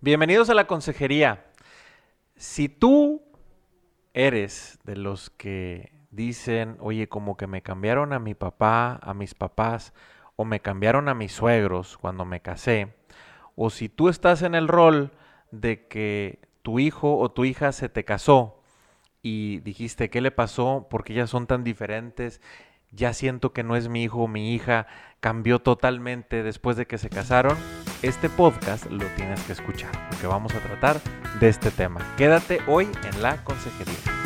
Bienvenidos a la consejería. Si tú eres de los que dicen, oye, como que me cambiaron a mi papá, a mis papás, o me cambiaron a mis suegros cuando me casé, o si tú estás en el rol de que tu hijo o tu hija se te casó y dijiste, ¿qué le pasó? Porque ellas son tan diferentes ya siento que no es mi hijo o mi hija, cambió totalmente después de que se casaron, este podcast lo tienes que escuchar, porque vamos a tratar de este tema. Quédate hoy en la consejería.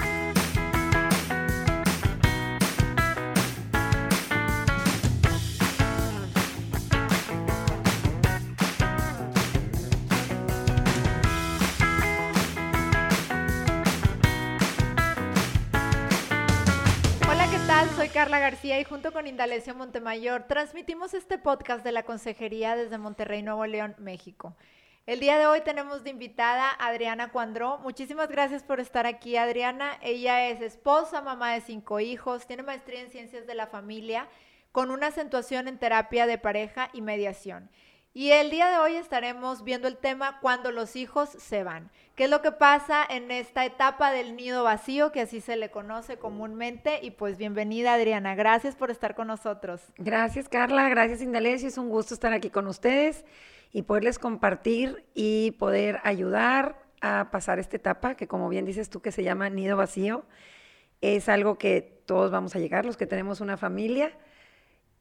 Y junto con Indalecio Montemayor transmitimos este podcast de la Consejería desde Monterrey, Nuevo León, México. El día de hoy tenemos de invitada a Adriana Cuandró. Muchísimas gracias por estar aquí, Adriana. Ella es esposa, mamá de cinco hijos, tiene maestría en ciencias de la familia con una acentuación en terapia de pareja y mediación. Y el día de hoy estaremos viendo el tema cuando los hijos se van. ¿Qué es lo que pasa en esta etapa del nido vacío, que así se le conoce comúnmente? Y pues bienvenida Adriana, gracias por estar con nosotros. Gracias Carla, gracias Indalecio, es un gusto estar aquí con ustedes y poderles compartir y poder ayudar a pasar esta etapa, que como bien dices tú, que se llama nido vacío. Es algo que todos vamos a llegar, los que tenemos una familia.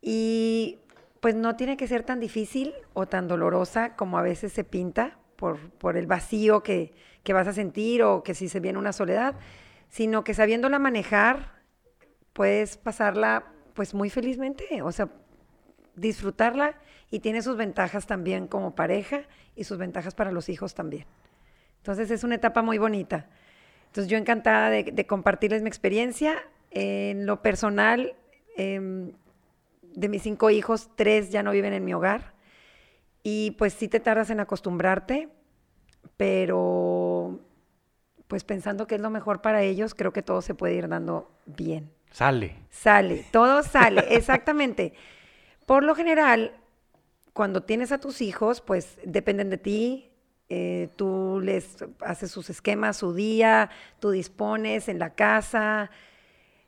Y pues no tiene que ser tan difícil o tan dolorosa como a veces se pinta por, por el vacío que, que, vas a sentir o que si se viene una soledad, sino que sabiéndola manejar, puedes pasarla pues muy felizmente, o sea, disfrutarla y tiene sus ventajas también como pareja y sus ventajas para los hijos también. Entonces es una etapa muy bonita. Entonces yo encantada de, de compartirles mi experiencia. En lo personal, eh, de mis cinco hijos, tres ya no viven en mi hogar. Y pues sí te tardas en acostumbrarte, pero pues pensando que es lo mejor para ellos, creo que todo se puede ir dando bien. Sale. Sale, todo sale, exactamente. Por lo general, cuando tienes a tus hijos, pues dependen de ti, eh, tú les haces sus esquemas, su día, tú dispones en la casa,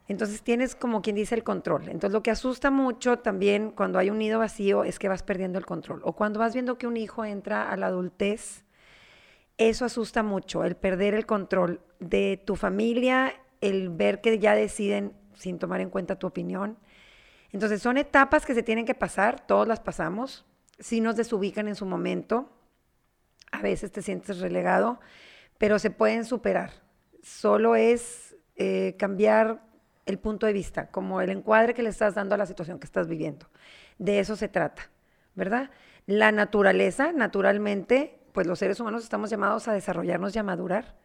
entonces tienes como quien dice el control. Entonces lo que asusta mucho también cuando hay un nido vacío es que vas perdiendo el control. O cuando vas viendo que un hijo entra a la adultez, eso asusta mucho, el perder el control de tu familia, el ver que ya deciden sin tomar en cuenta tu opinión. Entonces son etapas que se tienen que pasar, todos las pasamos, si nos desubican en su momento, a veces te sientes relegado, pero se pueden superar. Solo es eh, cambiar el punto de vista, como el encuadre que le estás dando a la situación que estás viviendo. De eso se trata, ¿verdad? La naturaleza, naturalmente, pues los seres humanos estamos llamados a desarrollarnos y a madurar.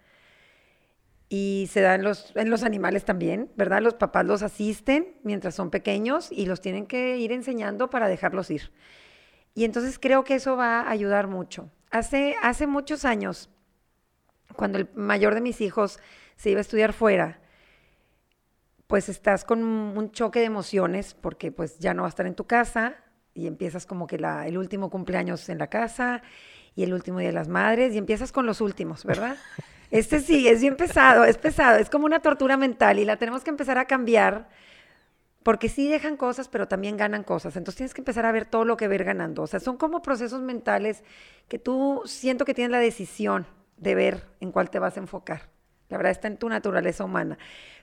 Y se da en los, en los animales también, ¿verdad? Los papás los asisten mientras son pequeños y los tienen que ir enseñando para dejarlos ir. Y entonces creo que eso va a ayudar mucho. Hace, hace muchos años, cuando el mayor de mis hijos se iba a estudiar fuera, pues estás con un choque de emociones porque pues ya no va a estar en tu casa y empiezas como que la, el último cumpleaños en la casa y el último día de las madres y empiezas con los últimos, ¿verdad? Este sí, es bien pesado, es pesado, es como una tortura mental y la tenemos que empezar a cambiar porque sí dejan cosas, pero también ganan cosas. Entonces tienes que empezar a ver todo lo que ver ganando. O sea, son como procesos mentales que tú siento que tienes la decisión de ver en cuál te vas a enfocar. La verdad está en tu naturaleza humana.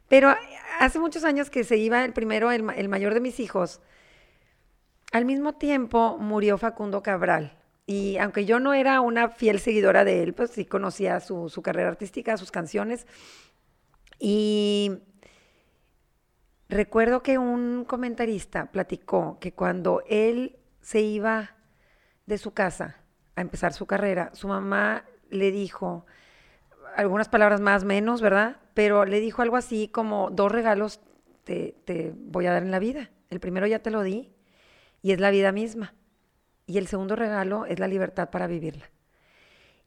Pero hace muchos años que se iba el primero, el, mayor de mis hijos, al mismo tiempo murió Facundo Cabral. Y aunque yo no era una fiel seguidora de él, pues sí conocía su, su carrera artística, sus canciones. Y recuerdo que un comentarista platicó que cuando él se iba de su casa a empezar su carrera, su mamá le dijo, algunas palabras más, menos, ¿verdad? Pero le dijo algo así como, dos regalos te, te, voy a dar en la vida. El primero ya te lo di y es la vida misma. Y el segundo regalo es la libertad para vivirla.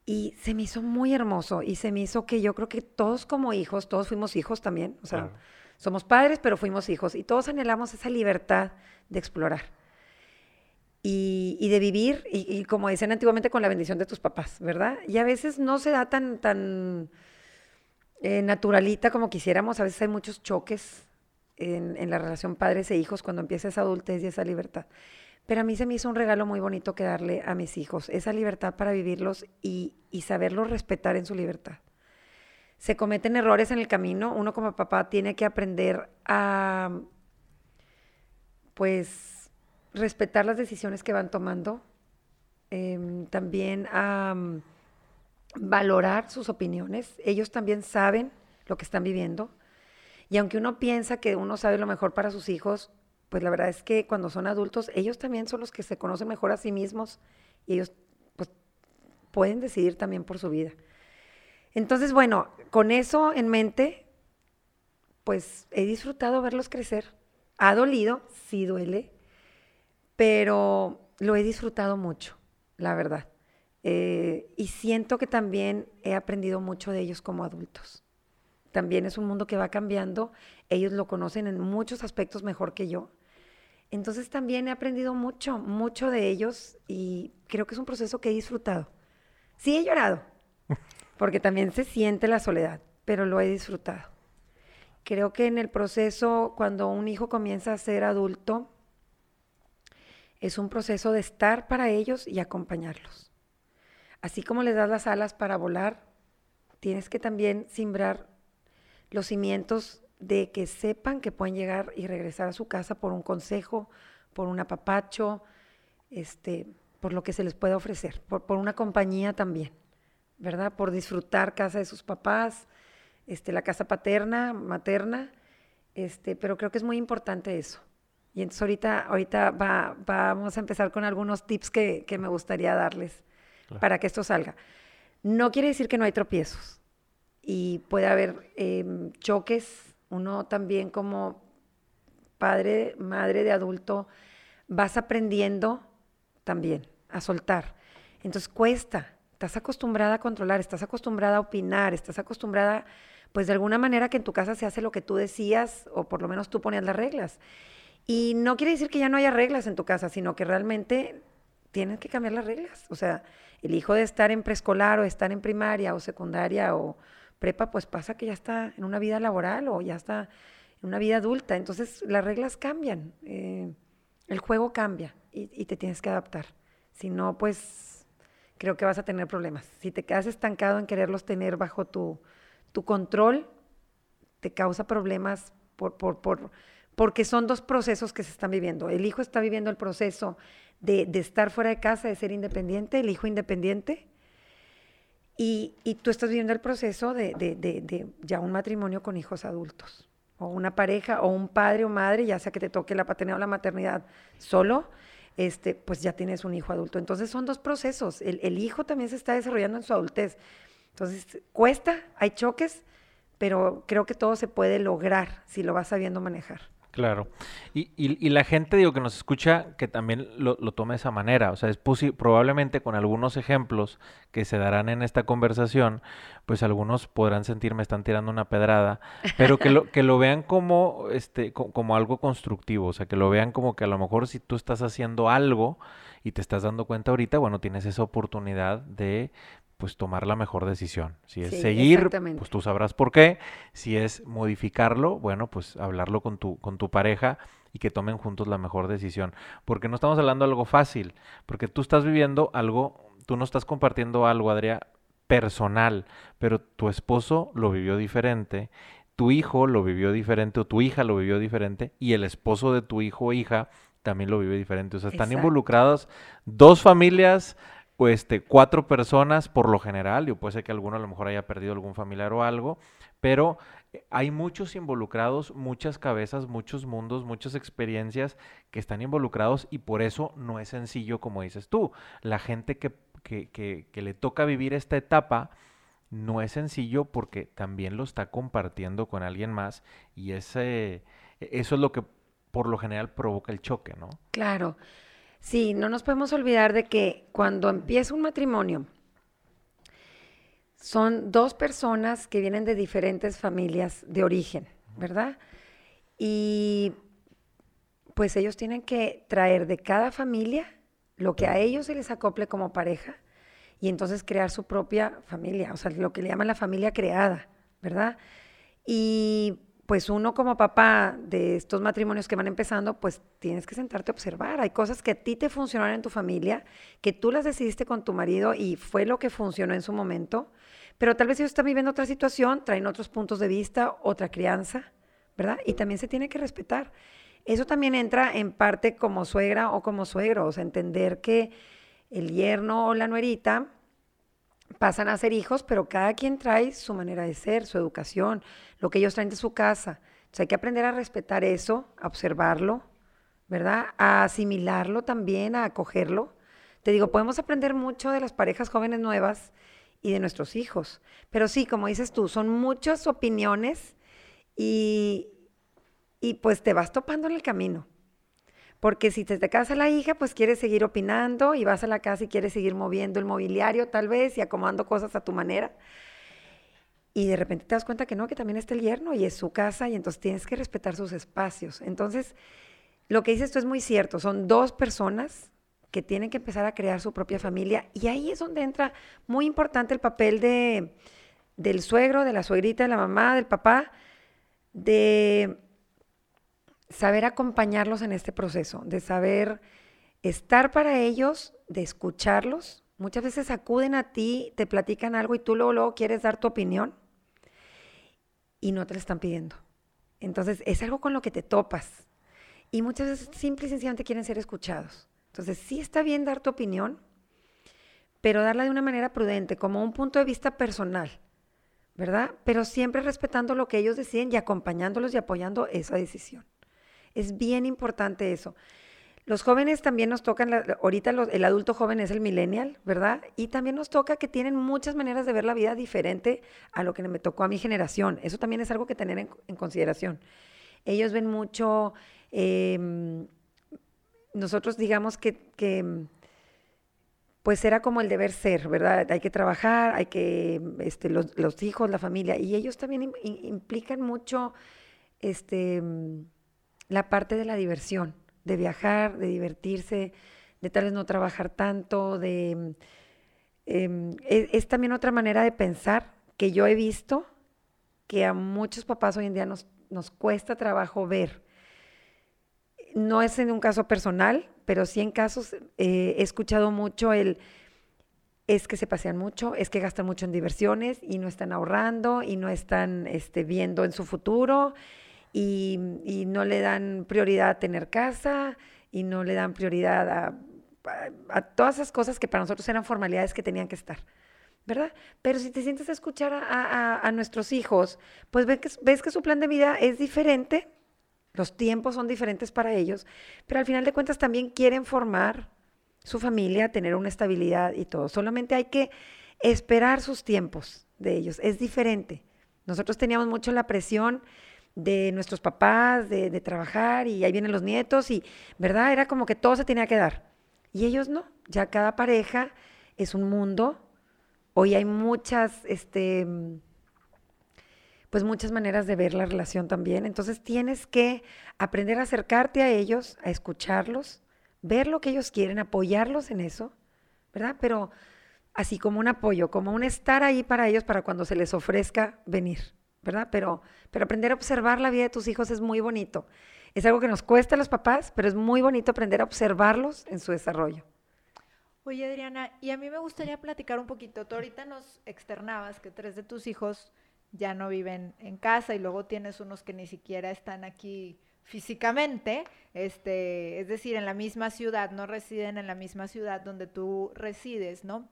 Y se me hizo muy hermoso y se me hizo que yo creo que todos como hijos, todos fuimos hijos también, o sea, somos padres, pero fuimos hijos y todos anhelamos esa libertad de explorar. y, de vivir, y, como decían antiguamente, con la bendición de tus papás, ¿verdad? Y a veces no se da tan, tan eh, naturalita como quisiéramos, a veces hay muchos choques en, la relación padres e hijos cuando empieza esa adultez y esa libertad. Pero a mí se me hizo un regalo muy bonito que darle a mis hijos, esa libertad para vivirlos y, y saberlos respetar en su libertad. Se cometen errores en el camino, uno como papá tiene que aprender a, pues, respetar las decisiones que van tomando, em, también a valorar sus opiniones. Ellos también saben lo que están viviendo. Y aunque uno piensa que uno sabe lo mejor para sus hijos, pues la verdad es que cuando son adultos, ellos también son los que se conocen mejor a sí mismos y ellos pues, pueden decidir también por su vida. Entonces, bueno, con eso en mente, pues he disfrutado verlos crecer. Ha dolido, sí duele, pero lo he disfrutado mucho, la verdad. Eh, y siento que también he aprendido mucho de ellos como adultos. También es un mundo que va cambiando, ellos lo conocen en muchos aspectos mejor que yo. Entonces también he aprendido mucho, mucho de ellos y creo que es un proceso que he disfrutado. Sí he llorado, porque también se siente la soledad, pero lo he disfrutado. Creo que en el proceso, cuando un hijo comienza a ser adulto, es un proceso de estar para ellos y acompañarlos. Así como les das las alas para volar, tienes que también simbrar los cimientos de que sepan que pueden llegar y regresar a su casa por un consejo, por un apapacho, este, por lo que se les pueda ofrecer, por, una compañía también, ¿verdad? Por disfrutar casa de sus papás, este, la casa paterna, materna, este, pero creo que es muy importante eso. Y entonces ahorita, ahorita va, vamos a empezar con algunos tips que me gustaría darles para que esto salga. No quiere decir que no hay tropiezos y puede haber em, choques. Uno también como padre, madre de adulto, vas aprendiendo también a soltar. Entonces cuesta, estás acostumbrada a controlar, estás acostumbrada a opinar, estás acostumbrada, pues de alguna manera que en tu casa se hace lo que tú decías o por lo menos tú ponías las reglas. Y no quiere decir que ya no haya reglas en tu casa, sino que realmente tienes que cambiar las reglas. O sea, el hijo de estar en preescolar o estar en primaria o secundaria o prepa, pues pasa que ya está en una vida laboral o ya está en una vida adulta. Entonces las reglas cambian, eh, el juego cambia y, te tienes que adaptar. Si no, pues creo que vas a tener problemas. Si te quedas estancado en quererlos tener bajo tu, tu control, te causa problemas por, por, por porque son dos procesos que se están viviendo. El hijo está viviendo el proceso de, estar fuera de casa, de ser independiente, el hijo independiente, y, tú estás viviendo el proceso de, ya un matrimonio con hijos adultos, o una pareja, o un padre o madre, ya sea que te toque la paternidad o la maternidad solo, este, pues ya tienes un hijo adulto. Entonces son dos procesos. El, el hijo también se está desarrollando en su adultez. Entonces cuesta, hay choques, pero creo que todo se puede lograr si lo vas sabiendo manejar. Claro. Y, y, la gente, digo, que nos escucha, que también lo, lo tome de esa manera. O sea, es probablemente con algunos ejemplos que se darán en esta conversación, pues algunos podrán sentir me están tirando una pedrada, pero que lo, que lo vean como, este, como algo constructivo. O sea, que lo vean como que a lo mejor si tú estás haciendo algo y te estás dando cuenta ahorita, bueno, tienes esa oportunidad de pues tomar la mejor decisión. Si es seguir, pues tú sabrás por qué. Si es modificarlo, bueno, pues hablarlo con tu, con tu pareja y que tomen juntos la mejor decisión. Porque no estamos hablando de algo fácil, porque tú estás viviendo algo, tú no estás compartiendo algo, Adrián, personal, pero tu esposo lo vivió diferente, tu hijo lo vivió diferente o tu hija lo vivió diferente y el esposo de tu hijo o hija también lo vive diferente. O sea, están involucrados dos familias este, cuatro personas por lo general, yo puede ser que alguno a lo mejor haya perdido algún familiar o algo, pero hay muchos involucrados, muchas cabezas, muchos mundos, muchas experiencias que están involucrados y por eso no es sencillo como dices tú. La gente que, que, que, le toca vivir esta etapa no es sencillo porque también lo está compartiendo con alguien más y ese, eso es lo que por lo general provoca el choque, ¿no? Claro. Sí, no nos podemos olvidar de que cuando empieza un matrimonio, son dos personas que vienen de diferentes familias de origen, ¿verdad? Y pues ellos tienen que traer de cada familia lo que a ellos se les acople como pareja y entonces crear su propia familia, o sea, lo que le llaman la familia creada, ¿verdad? Y pues uno como papá de estos matrimonios que van empezando, pues tienes que sentarte a observar. Hay cosas que a ti te funcionaron en tu familia, que tú las decidiste con tu marido y fue lo que funcionó en su momento, pero tal vez ellos están viviendo otra situación, traen otros puntos de vista, otra crianza, ¿verdad? Y también se tiene que respetar. Eso también entra en parte como suegra o como suegro, o sea, entender que el yerno o la nuerita pasan a ser hijos, pero cada quien trae su manera de ser, su educación, lo que ellos traen de su casa. Entonces hay que aprender a respetar eso, a observarlo, ¿verdad? A asimilarlo también, a acogerlo. Te digo, podemos aprender mucho de las parejas jóvenes nuevas y de nuestros hijos, pero sí, como dices tú, son muchas opiniones y, y pues te vas topando en el camino. Porque si te, te casa la hija, pues quieres seguir opinando y vas a la casa y quieres seguir moviendo el mobiliario tal vez y acomodando cosas a tu manera. Y de repente te das cuenta que no, que también está el yerno y es su casa y entonces tienes que respetar sus espacios. Entonces, lo que dices tú es muy cierto, son dos personas que tienen que empezar a crear su propia familia y ahí es donde entra muy importante el papel de, del suegro, de la suegrita, de la mamá, del papá, de saber acompañarlos en este proceso, de saber estar para ellos, de escucharlos. Muchas veces acuden a ti, te platican algo y tú luego, quieres dar tu opinión y no te lo están pidiendo. Entonces es algo con lo que te topas. Y muchas veces simple y sencillamente quieren ser escuchados. Entonces sí está bien dar tu opinión, pero darla de una manera prudente, como un punto de vista personal, ¿verdad? Pero siempre respetando lo que ellos deciden y acompañándolos y apoyando esa decisión. Es bien importante eso. Los jóvenes también nos tocan, ahorita el adulto joven es el millennial, ¿verdad? Y también nos toca que tienen muchas maneras de ver la vida diferente a lo que me tocó a mi generación. Eso también es algo que tener en, consideración. Ellos ven mucho, em, nosotros digamos que, pues era como el deber ser, ¿verdad? Hay que trabajar, hay que, este, los, hijos, la familia, y ellos también implican mucho, este la parte de la diversión, de viajar, de divertirse, de tal vez no trabajar tanto, de... Em, e, es, también otra manera de pensar que yo he visto que a muchos papás hoy en día nos, nos cuesta trabajo ver. No es en un caso personal, pero sí en casos eh, he escuchado mucho el es que se pasean mucho, es que gastan mucho en diversiones y no están ahorrando y no están este, viendo en su futuro y, no le dan prioridad a tener casa y no le dan prioridad a, todas esas cosas que para nosotros eran formalidades que tenían que estar. ¿verdad? Pero si te sientes a escuchar a, a, nuestros hijos, pues ves que, ves que su plan de vida es diferente, los tiempos son diferentes para ellos, pero al final de cuentas también quieren formar su familia, tener una estabilidad y todo. Solamente hay que esperar sus tiempos de ellos, es diferente. Nosotros teníamos mucho la presión de nuestros papás, de, trabajar y ahí vienen los nietos y, ¿verdad? Era como que todo se tenía que dar. Y ellos no, ya cada pareja es un mundo. Hoy hay muchas, este, pues muchas maneras de ver la relación también. Entonces tienes que aprender a acercarte a ellos, a escucharlos, ver lo que ellos quieren, apoyarlos en eso, ¿verdad? Pero así como un apoyo, como un estar ahí para ellos para cuando se les ofrezca venir. ¿Verdad? Pero, pero aprender a observar la vida de tus hijos es muy bonito. Es algo que nos cuesta a los papás, pero es muy bonito aprender a observarlos en su desarrollo. Oye, Adriana, y a mí me gustaría platicar un poquito. Tú ahorita nos externabas que tres de tus hijos ya no viven en casa y luego tienes unos que ni siquiera están aquí físicamente, este, es decir, en la misma ciudad, no residen en la misma ciudad donde tú resides, ¿no?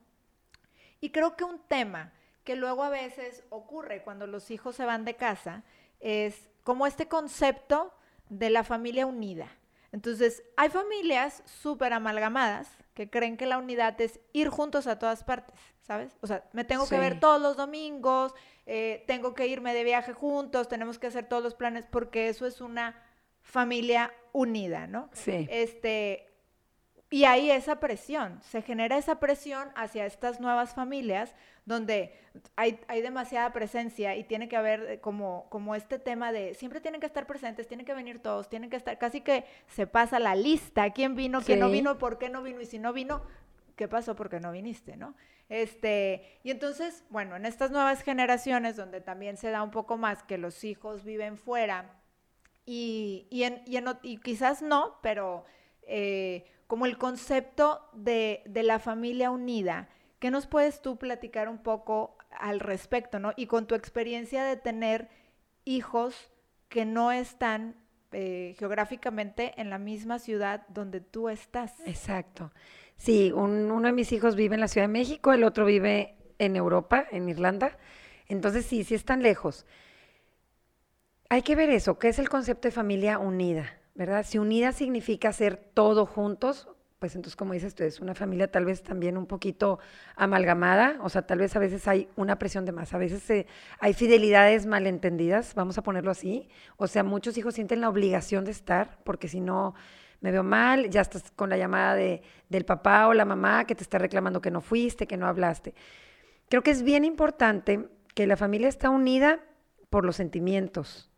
Y creo que un tema que luego a veces ocurre cuando los hijos se van de casa, es como este concepto de la familia unida. Entonces, hay familias súper amalgamadas que creen que la unidad es ir juntos a todas partes, ¿sabes? O sea, me tengo que ver todos los domingos, eh, tengo que irme de viaje juntos, tenemos que hacer todos los planes porque eso es una familia unida, ¿no? Sí. Este, y hay esa presión, se genera esa presión hacia estas nuevas familias donde hay, hay, demasiada presencia y tiene que haber eh, como, como este tema de siempre tienen que estar presentes, tienen que venir todos, tienen que estar, casi que se pasa la lista, quién vino, quién no vino, por qué no vino y si no vino, ¿qué pasó? Porque no viniste, ¿no? Este, y entonces, bueno, en estas nuevas generaciones donde también se da un poco más que los hijos viven fuera y, y, en, y, y quizás no, pero... Eh, como el concepto de, la familia unida. ¿Qué nos puedes tú platicar un poco al respecto, ¿no? Y con tu experiencia de tener hijos que no están eh, geográficamente en la misma ciudad donde tú estás. Exacto. Sí, uno de mis hijos vive en la Ciudad de México, el otro vive en Europa, en Irlanda. Entonces sí, sí están lejos. Hay que ver eso, ¿qué es el concepto de familia unida? ¿Verdad? Si unida significa hacer todo juntos, pues entonces, como dices tú, es una familia tal vez también un poquito amalgamada, o sea, tal vez a veces hay una presión de más, a veces hay fidelidades malentendidas, vamos a ponerlo así, o sea, muchos hijos sienten la obligación de estar, porque si no me veo mal, ya estás con la llamada de, del papá o la mamá que te está reclamando que no fuiste, que no hablaste. Creo que es bien importante que la familia está unida por los sentimientos,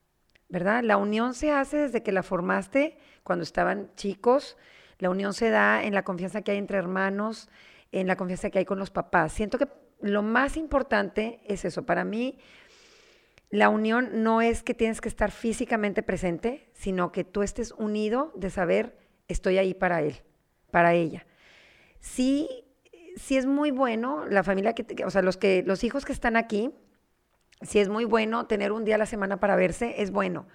¿verdad? La unión se hace desde que la formaste cuando estaban chicos, la unión se da en la confianza que hay entre hermanos, en la confianza que hay con los papás. Siento que lo más importante es eso. Para mí, la unión no es que tienes que estar físicamente presente, sino que tú estés unido de saber, estoy ahí para él, para ella. Sí, sí es muy bueno la familia que, o sea, los que los hijos que están aquí, si es muy bueno tener un día a la semana para verse, es bueno.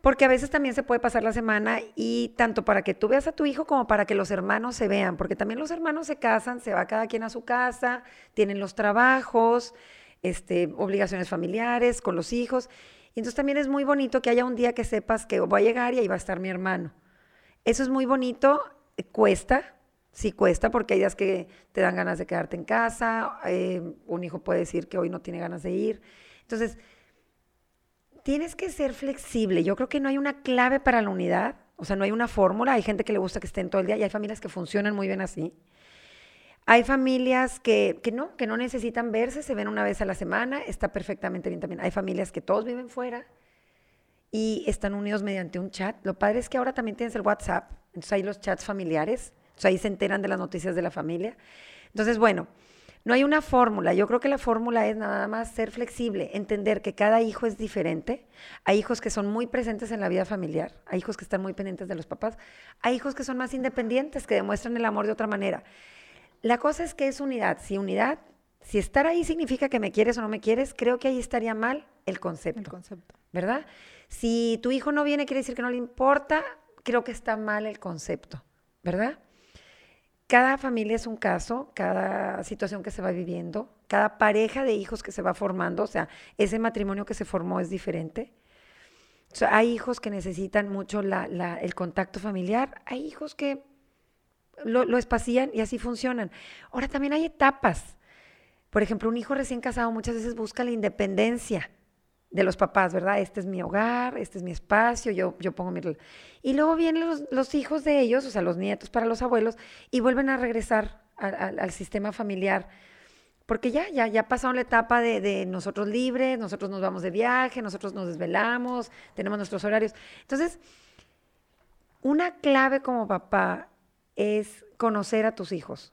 Porque a veces también se puede pasar la semana y tanto para que tú veas a tu hijo como para que los hermanos se vean, porque también los hermanos se casan, se va cada quien a su casa, tienen los trabajos, este, obligaciones familiares con los hijos. Y entonces también es muy bonito que haya un día que sepas que voy a llegar y ahí va a estar mi hermano. Eso es muy bonito, cuesta, sí cuesta porque hay días que te dan ganas de quedarte en casa, eh, un hijo puede decir que hoy no tiene ganas de ir. Entonces, tienes que ser flexible. Yo creo que no hay una clave para la unidad, o sea, no hay una fórmula. Hay gente que le gusta que estén todo el día y hay familias que funcionan muy bien así. Hay familias que, que, no, que no necesitan verse, se ven una vez a la semana, está perfectamente bien también. Hay familias que todos viven fuera y están unidos mediante un chat. Lo padre es que ahora también tienes el WhatsApp, entonces hay los chats familiares, entonces ahí se enteran de las noticias de la familia. Entonces, bueno, no hay una fórmula. Yo creo que la fórmula es nada más ser flexible, entender que cada hijo es diferente. Hay hijos que son muy presentes en la vida familiar, hay hijos que están muy pendientes de los papás, hay hijos que son más independientes, que demuestran el amor de otra manera. La cosa es que es unidad. Si unidad, si estar ahí significa que me quieres o no me quieres, creo que ahí estaría mal el concepto. El concepto. ¿Verdad? Si tu hijo no viene, quiere decir que no le importa, creo que está mal el concepto. ¿Verdad? Cada familia es un caso, cada situación que se va viviendo, cada pareja de hijos que se va formando, o sea, ese matrimonio que se formó es diferente. hay hijos que necesitan mucho el contacto familiar, hay hijos que lo, lo espacían y así funcionan. Ahora también hay etapas. Por ejemplo, un hijo recién casado muchas veces busca la independencia de los papás, ¿verdad? Este es mi hogar, este es mi espacio, yo, yo pongo mi... Y luego vienen los, hijos de ellos, o sea, los nietos para los abuelos, y vuelven a regresar al sistema familiar, porque ya, ya, ya pasaron la etapa de, de, nosotros libres, nosotros nos vamos de viaje, nosotros nos desvelamos, tenemos nuestros horarios. Entonces, una clave como papá es conocer a tus hijos,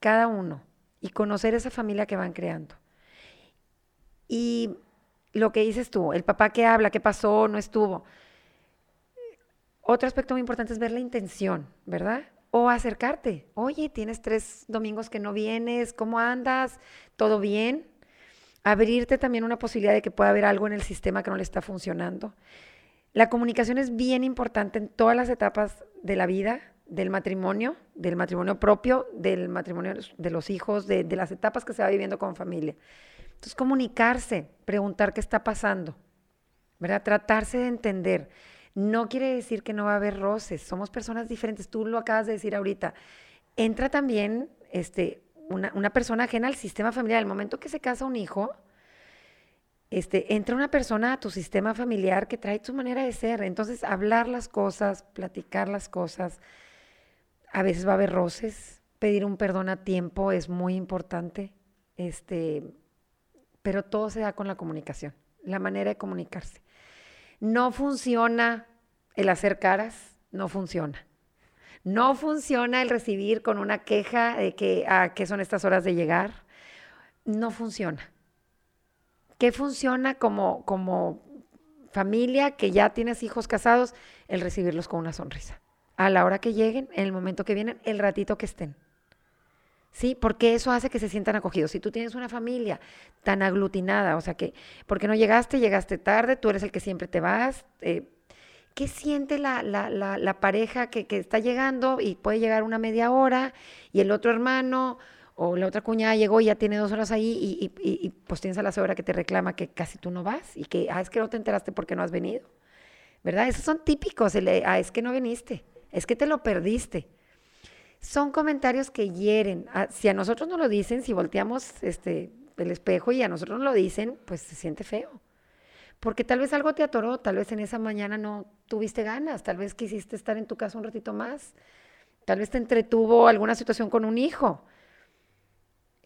cada uno, y conocer esa familia que van creando. Y lo que dices tú, el papá que habla, qué pasó, no estuvo. Otro aspecto muy importante es ver la intención, ¿verdad? O acercarte. Oye, tienes tres domingos que no vienes, ¿cómo andas? ¿Todo bien? Abrirte también una posibilidad de que pueda haber algo en el sistema que no le está funcionando. La comunicación es bien importante en todas las etapas de la vida, del matrimonio, del matrimonio propio, del matrimonio de los hijos, de, de las etapas que se va viviendo con familia. Entonces, comunicarse, preguntar qué está pasando, ¿verdad? Tratarse de entender. No quiere decir que no va a haber roces, somos personas diferentes, tú lo acabas de decir ahorita. Entra también este, una, persona ajena al sistema familiar. El momento que se casa un hijo, este, entra una persona a tu sistema familiar que trae tu manera de ser. Entonces, hablar las cosas, platicar las cosas, A veces va a haber roces. Pedir un perdón a tiempo es muy importante. Este, pero todo se da con la comunicación, la manera de comunicarse. No funciona el hacer caras, no funciona. No funciona el recibir con una queja de que, a qué son estas horas de llegar. No funciona. ¿Qué funciona como, como familia que ya tienes hijos casados? El recibirlos con una sonrisa. A la hora que lleguen, en el momento que vienen, el ratito que estén. ¿Sí? Porque eso hace que se sientan acogidos. Si tú tienes una familia tan aglutinada, o sea que, porque no llegaste, llegaste tarde, tú eres el que siempre te vas, eh, ¿qué siente la, la, la, pareja que, que, está llegando y puede llegar una media hora y el otro hermano o la otra cuñada llegó y ya tiene dos horas ahí y, y, pues tienes a la suegra que te reclama que casi tú no vas y que, ah, es que no te enteraste porque no has venido, ¿verdad? Esos son típicos, ah, es que no viniste, es que te lo perdiste. Son comentarios que hieren. Ah, si a nosotros no lo dicen, si volteamos este, el espejo y a nosotros no lo dicen, pues se siente feo. Porque tal vez algo te atoró, tal vez en esa mañana no tuviste ganas, tal vez quisiste estar en tu casa un ratito más, tal vez te entretuvo alguna situación con un hijo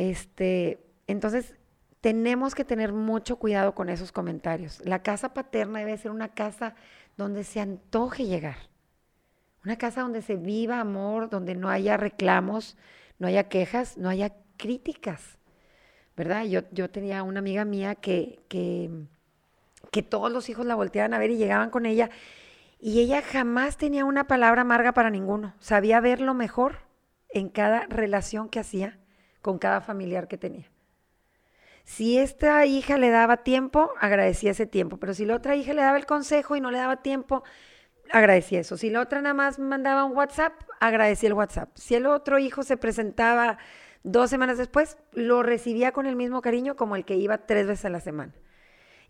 este, entonces, tenemos que tener mucho cuidado con esos comentarios. La casa paterna debe ser una casa donde se antoje llegar. Una casa donde se viva amor, donde no haya reclamos, no haya quejas, no haya críticas. ¿Verdad? Yo, yo tenía una amiga mía que, que, que todos los hijos la volteaban a ver y llegaban con ella y ella jamás tenía una palabra amarga para ninguno. Sabía ver lo mejor en cada relación que hacía con cada familiar que tenía. Si esta hija le daba tiempo, agradecía ese tiempo, pero si la otra hija le daba el consejo y no le daba tiempo, agradecía eso. Si la otra nada más mandaba un WhatsApp, agradecía el WhatsApp. Si el otro hijo se presentaba dos semanas después, lo recibía con el mismo cariño como el que iba tres veces a la semana.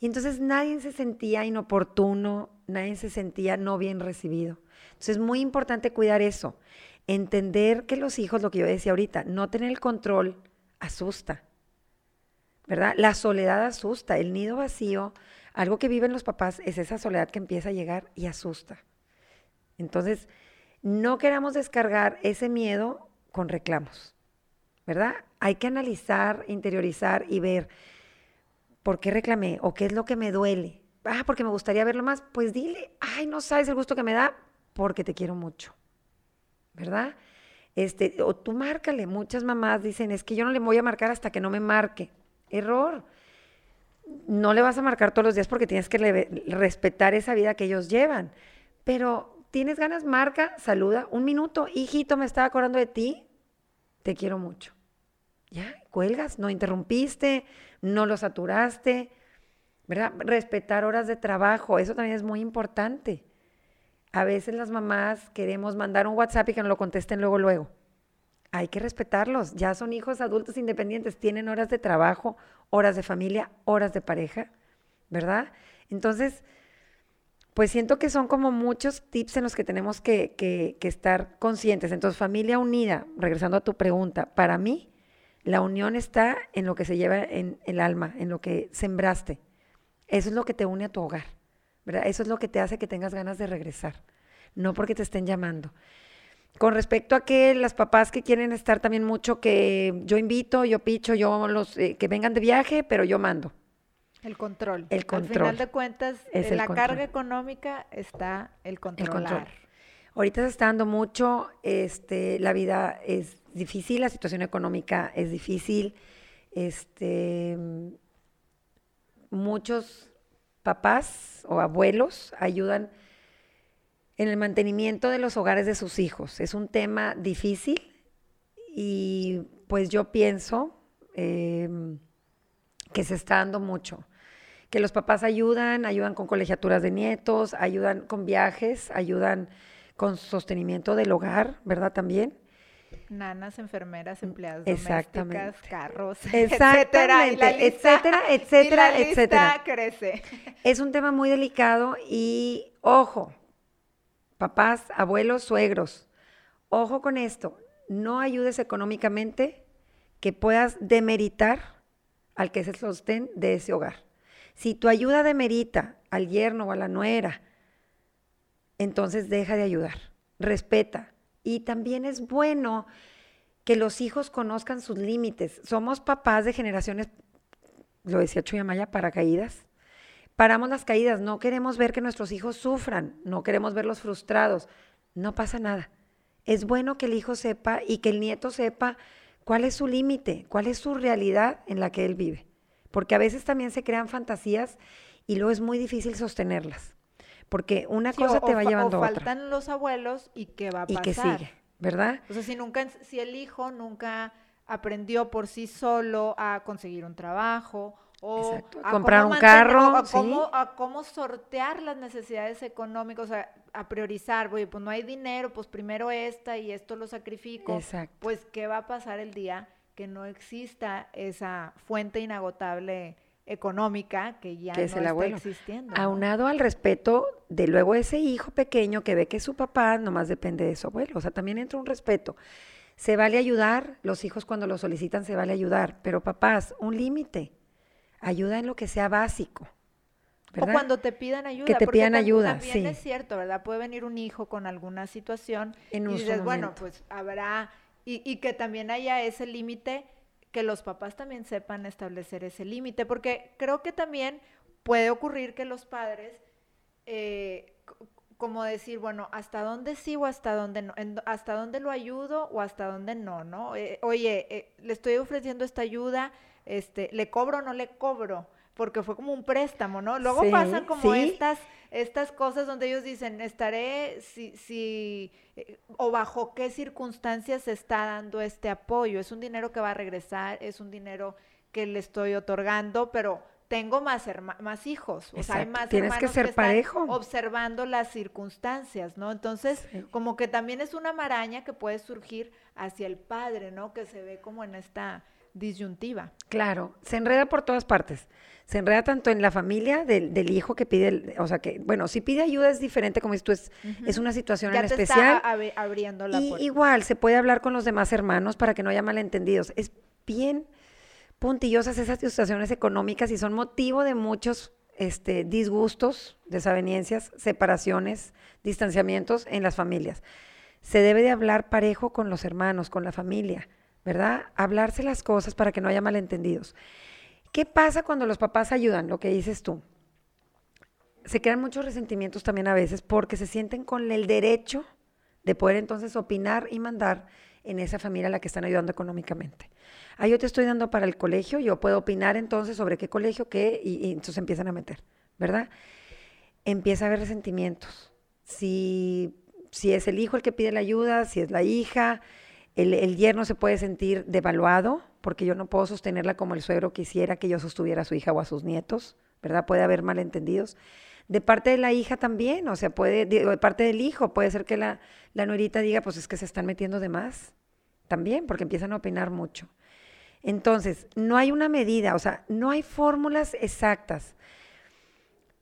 Y entonces nadie se sentía inoportuno, nadie se sentía no bien recibido. Entonces es muy importante cuidar eso entender que los hijos, lo que yo decía ahorita, no tener el control asusta, ¿verdad? La soledad asusta, el nido vacío, algo que viven los papás es esa soledad que empieza a llegar y asusta. Entonces, no queramos descargar ese miedo con reclamos, ¿verdad? Hay que analizar, interiorizar y ver por qué reclamé o qué es lo que me duele. Ah, porque me gustaría verlo más. Pues dile, ay, no sabes el gusto que me da porque te quiero mucho. ¿verdad? Este, o tú márcale. Muchas mamás dicen, es que yo no le voy a marcar hasta que no me marque. Error. No le vas a marcar todos los días porque tienes que respetar esa vida que ellos llevan. Pero tienes ganas, marca, saluda. Un minuto, hijito, me estaba acordando de ti. Te quiero mucho. Ya, cuelgas, no interrumpiste, no lo saturaste, ¿verdad? Respetar horas de trabajo, eso también es muy importante. A veces las mamás queremos mandar un WhatsApp y que nos lo contesten luego, luego. Hay que respetarlos. Ya son hijos adultos independientes, tienen horas de trabajo, horas de familia, horas de pareja, ¿verdad? Entonces, pues siento que son como muchos tips en los que tenemos que, que, estar conscientes. Entonces, familia unida, regresando a tu pregunta, para mí la unión está en lo que se lleva en el alma, en lo que sembraste. Eso es lo que te une a tu hogar. Eso es lo que te hace que tengas ganas de regresar, no porque te estén llamando. Con respecto a que las papás que quieren estar también mucho, que yo invito, yo picho, yo los eh, que vengan de viaje, pero yo mando. El control. El control. Al final de cuentas, en la carga económica está el controlar. El control. Ahorita se está dando mucho, este, la vida es difícil, la situación económica es difícil, este, muchos papás o abuelos ayudan en el mantenimiento de los hogares de sus hijos. Es un tema difícil y pues yo pienso em, que se está dando mucho. Que los papás ayudan, ayudan con colegiaturas de nietos, ayudan con viajes, ayudan con sostenimiento del hogar, ¿verdad? También. Nanas, enfermeras, empleadas domésticas, carros, Exactamente, etcétera, etcétera, etcétera. crece. Es un tema muy delicado y ojo, papás, abuelos, suegros, ojo con esto, no ayudes económicamente que puedas demeritar al que se sostén de ese hogar. Si tu ayuda demerita al yerno o a la nuera, entonces deja de ayudar, respeta, Y también es bueno que los hijos conozcan sus límites. Somos papás de generaciones, lo decía Chuyamaya, paracaídas. Paramos las caídas, no queremos ver que nuestros hijos sufran, no queremos verlos frustrados. No pasa nada. Es bueno que el hijo sepa y que el nieto sepa cuál es su límite, cuál es su realidad en la que él vive. Porque a veces también se crean fantasías y luego es muy difícil sostenerlas. Porque una Sí, cosa o- te va llevando a otra. faltan los abuelos y qué va a Y pasar. que sigue, ¿verdad? O sea, si nunca, si el hijo nunca aprendió por sí solo a conseguir un trabajo o Exacto, a comprar un carro, o a sí. cómo, a cómo sortear las necesidades económicas, o sea, a priorizar, oye, pues no hay dinero, pues primero esta y esto lo sacrifico. Exacto. Pues, ¿qué va a pasar el día que no exista esa fuente inagotable económica que ya Que no es el está abuelo. existiendo? ¿no? Aunado al respeto de luego ese hijo pequeño que ve que su papá nomás depende de su abuelo. O sea, también entra un respeto. Se vale ayudar, los hijos cuando lo solicitan se vale ayudar, pero papás, un límite. Ayuda en lo que sea básico. O ¿verdad? cuando te pidan ayuda. te porque pidan ayuda, También sí. es cierto, ¿verdad? Puede venir un hijo con alguna situación En y dices, bueno, pues habrá, y, y que también haya ese límite, que los papás también sepan establecer ese límite, porque creo que también puede ocurrir que los padres, eh, como decir, bueno, ¿hasta dónde sí o hasta dónde no? En ¿Hasta dónde lo ayudo o hasta dónde no, no? Eh, oye, eh, le estoy ofreciendo esta ayuda, este, ¿le cobro o no le cobro? Porque fue como un préstamo, ¿no? Luego Sí, pasan como sí. estas, estas cosas donde ellos dicen, estaré, si, si, eh, o bajo qué circunstancias se está dando este apoyo. Es un dinero que va a regresar, es un dinero que le estoy otorgando, pero tengo más, herma- más hijos, o sea, hay más tienes que hermanos ser están parejo. observando las circunstancias, ¿no? Entonces, Sí. como que también es una maraña que puede surgir hacia el padre, ¿no? Que se ve como en esta disyuntiva. Claro, se enreda por todas partes. Se enreda tanto en la familia del, del hijo que pide, el- o sea que, bueno, si pide ayuda es diferente, como dices tú, es, es una situación Ya en te especial. está abriendo la Y puerta. igual se puede hablar con los demás hermanos para que no haya malentendidos. Es bien puntillosas esas situaciones económicas y son motivo de muchos este, disgustos, desavenencias, separaciones, distanciamientos en las familias. Se debe de hablar parejo con los hermanos, con la familia, ¿verdad? Hablarse las cosas para que no haya malentendidos. ¿Qué pasa cuando los papás ayudan? Lo que dices tú. Se crean muchos resentimientos también a veces porque se sienten con el derecho de poder entonces opinar y mandar en esa familia a la que están ayudando económicamente. Ah, yo te estoy dando para el colegio, yo puedo opinar entonces sobre qué colegio, qué, y, y entonces empiezan a meter, ¿verdad? Empieza a haber resentimientos. Si, si es el hijo el que pide la ayuda, si es la hija, el, el yerno se puede sentir devaluado porque yo no puedo sostenerla como el suegro quisiera que yo sostuviera a su hija o a sus nietos, ¿verdad? Puede haber malentendidos. De parte de la hija también, o sea, puede, de parte del hijo, puede ser que la, la nuerita diga, pues es que se están metiendo de más, también, porque empiezan a opinar mucho. Entonces, no hay una medida, o sea, no hay fórmulas exactas,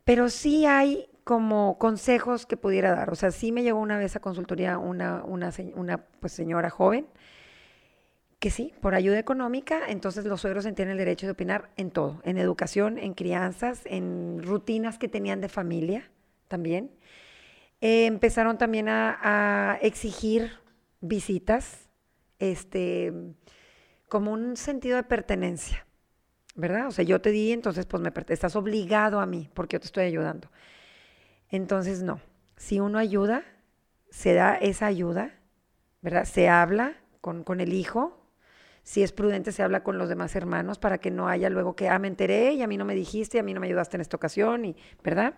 pero sí hay como consejos que pudiera dar. O sea, sí me llegó una vez a consultoría una, una, pues, señora joven que sí, por ayuda económica, entonces los suegros tienen el derecho de opinar en todo, en educación, en crianzas, en rutinas que tenían de familia también. Eh, empezaron también a, a exigir visitas, este, como un sentido de pertenencia, ¿verdad? O sea, yo te di, entonces pues me estás obligado a mí porque yo te estoy ayudando. Entonces, no, si uno ayuda, se da esa ayuda, ¿verdad? Se habla con, con el hijo, si es prudente se habla con los demás hermanos para que no haya luego que, ah, me enteré y a mí no me dijiste y a mí no me ayudaste en esta ocasión, y, ¿verdad?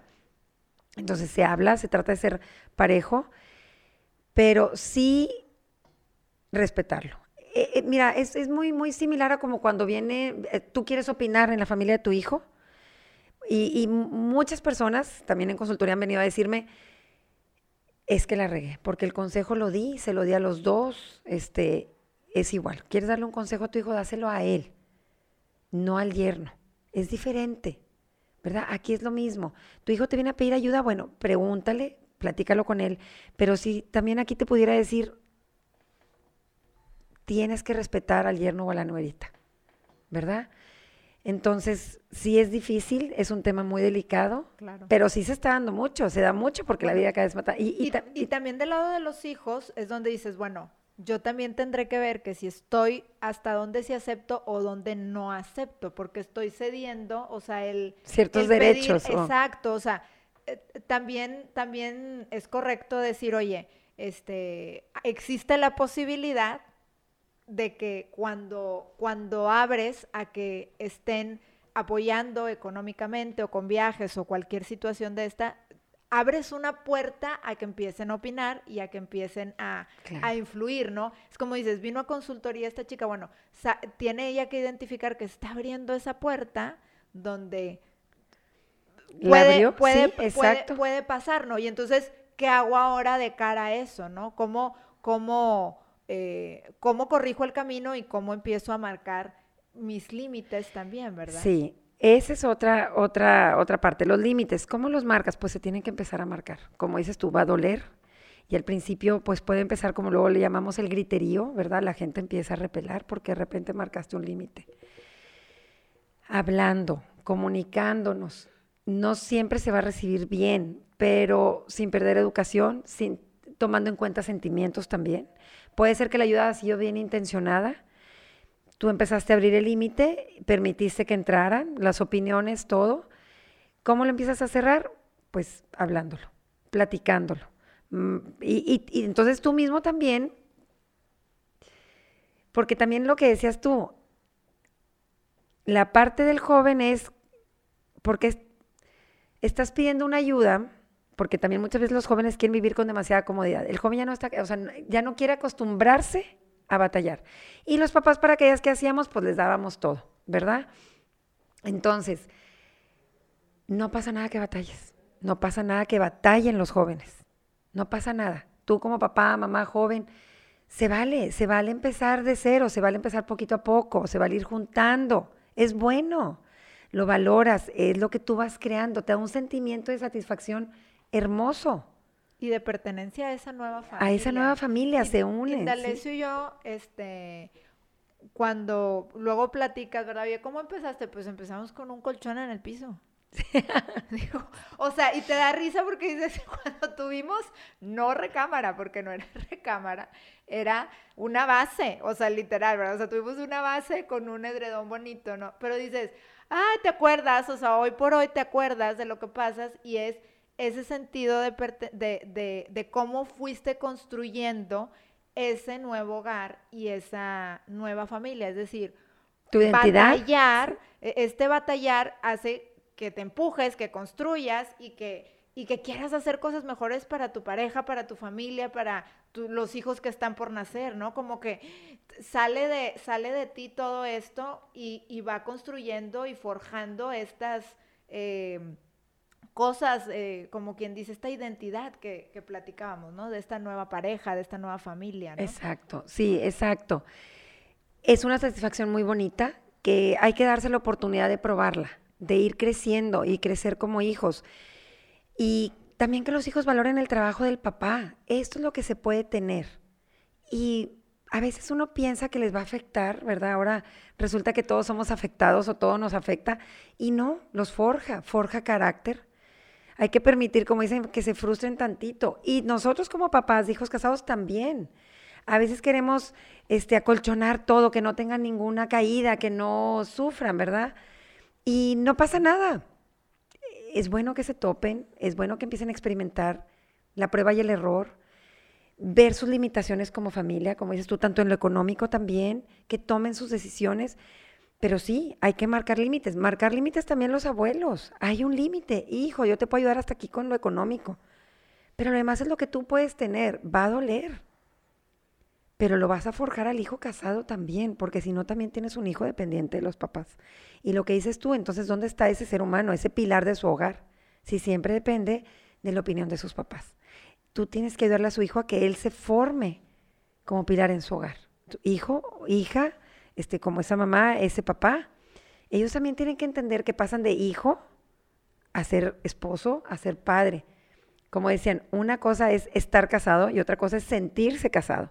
Entonces se habla, se trata de ser parejo, pero sí respetarlo. Eh, eh, mira, es, es muy, muy similar a como cuando viene, eh, tú quieres opinar en la familia de tu hijo y, y mu- muchas personas también en consultoría han venido a decirme, es que la regué, porque el consejo lo di, se lo di a los dos, este, es igual. ¿Quieres darle un consejo a tu hijo? Dáselo a él, no al yerno. Es diferente, ¿verdad? Aquí es lo mismo. Tu hijo te viene a pedir ayuda, bueno, pregúntale, platícalo con él, pero si también aquí te pudiera decir, tienes que respetar al yerno o a la nuerita, ¿verdad? Entonces, sí es difícil, es un tema muy delicado, Claro. pero sí se está dando mucho, se da mucho porque la vida cada vez mata. Y, y Y, ta- y también del lado de los hijos es donde dices, bueno, yo también tendré que ver que si estoy hasta dónde sí acepto o dónde no acepto, porque estoy cediendo, o sea, el... ciertos el pedir- derechos. o- exacto, o sea, eh, también, también es correcto decir, oye, este, existe la posibilidad de que cuando, cuando abres a que estén apoyando económicamente o con viajes o cualquier situación de esta, abres una puerta a que empiecen a opinar y a que empiecen a, Claro. a influir, ¿no? Es como dices, vino a consultoría esta chica, bueno, tiene ella que identificar que está abriendo esa puerta donde ¿La puede, abrió? puede, Sí, puede- exacto. puede pasar, ¿no? Y entonces, ¿qué hago ahora de cara a eso, ¿no? ¿Cómo, cómo, eh, cómo corrijo el camino y cómo empiezo a marcar mis límites también, ¿verdad? Sí, esa es otra, otra, otra parte. Los límites, ¿cómo los marcas? Pues se tienen que empezar a marcar. Como dices tú, va a doler. Y al principio, pues puede empezar como luego le llamamos el griterío, ¿verdad? La gente empieza a repelar porque de repente marcaste un límite. Hablando, comunicándonos. No siempre se va a recibir bien, pero sin perder educación, sin, tomando en cuenta sentimientos también. Puede ser que la ayuda ha sido bien intencionada, Tú empezaste a abrir el límite, permitiste que entraran las opiniones, todo. ¿Cómo lo empiezas a cerrar? Pues hablándolo, platicándolo. Mm, Y, y- entonces tú mismo también, porque también lo que decías tú, la parte del joven es porque es- estás pidiendo una ayuda, porque también muchas veces los jóvenes quieren vivir con demasiada comodidad. El joven ya no está, o sea, ya no quiere acostumbrarse a batallar. Y los papás para aquellas que hacíamos, pues les dábamos todo, ¿verdad? Entonces, no pasa nada que batalles, no pasa nada que batallen los jóvenes, no pasa nada. Tú como papá, mamá joven, se vale, se vale empezar de cero, se vale empezar poquito a poco, se vale ir juntando, es bueno, lo valoras, es lo que tú vas creando, te da un sentimiento de satisfacción hermoso. Y de pertenencia a esa nueva familia. A esa nueva familia Y- se unen. sí. Indalecio y yo, este, cuando luego platicas, ¿verdad? Oye, ¿cómo empezaste? Pues empezamos con un colchón en el piso. Digo, o sea, y te da risa porque dices, cuando tuvimos, no recámara, porque no era recámara, era una base, o sea, literal, ¿verdad? O sea, tuvimos una base con un edredón bonito, ¿no? Pero dices, ah, te acuerdas, o sea, hoy por hoy te acuerdas de lo que pasas y es ese sentido de, de, de, de cómo fuiste construyendo ese nuevo hogar y esa nueva familia, es decir, Tu identidad. batallar, e- este batallar hace que te empujes, que construyas y que, y que quieras hacer cosas mejores para tu pareja, para tu familia, para tu- los hijos que están por nacer, ¿no? Como que sale de, sale de ti todo esto y, y va construyendo y forjando estas eh, cosas, eh, como quien dice, esta identidad que, que platicábamos, ¿no? De esta nueva pareja, de esta nueva familia, ¿no? Exacto, sí, exacto. Es una satisfacción muy bonita que hay que darse la oportunidad de probarla, de ir creciendo y crecer como hijos. Y también que los hijos valoren el trabajo del papá. Esto es lo que se puede tener. Y a veces uno piensa que les va a afectar, ¿verdad? Ahora resulta que todos somos afectados o todo nos afecta. Y no, los forja, forja carácter. Hay que permitir, como dicen, que se frustren tantito. Y nosotros como papás hijos casados también. A veces queremos este, acolchonar todo, que no tengan ninguna caída, que no sufran, ¿verdad? Y no pasa nada. Es bueno que se topen, es bueno que empiecen a experimentar la prueba y el error, ver sus limitaciones como familia, como dices tú, tanto en lo económico también, que tomen sus decisiones. Pero sí, hay que marcar límites. Marcar límites también los abuelos. Hay un límite. Hijo, yo te puedo ayudar hasta aquí con lo económico. Pero lo demás es lo que tú puedes tener. Va a doler. Pero lo vas a forjar al hijo casado también, porque si no también tienes un hijo dependiente de los papás. Y lo que dices tú, entonces, ¿dónde está ese ser humano, ese pilar de su hogar? Si siempre depende de la opinión de sus papás. Tú tienes que ayudarle a su hijo a que él se forme como pilar en su hogar. Hijo, hija, este, como esa mamá, ese papá, ellos también tienen que entender que pasan de hijo a ser esposo, a ser padre. Como decían, una cosa es estar casado y otra cosa es sentirse casado.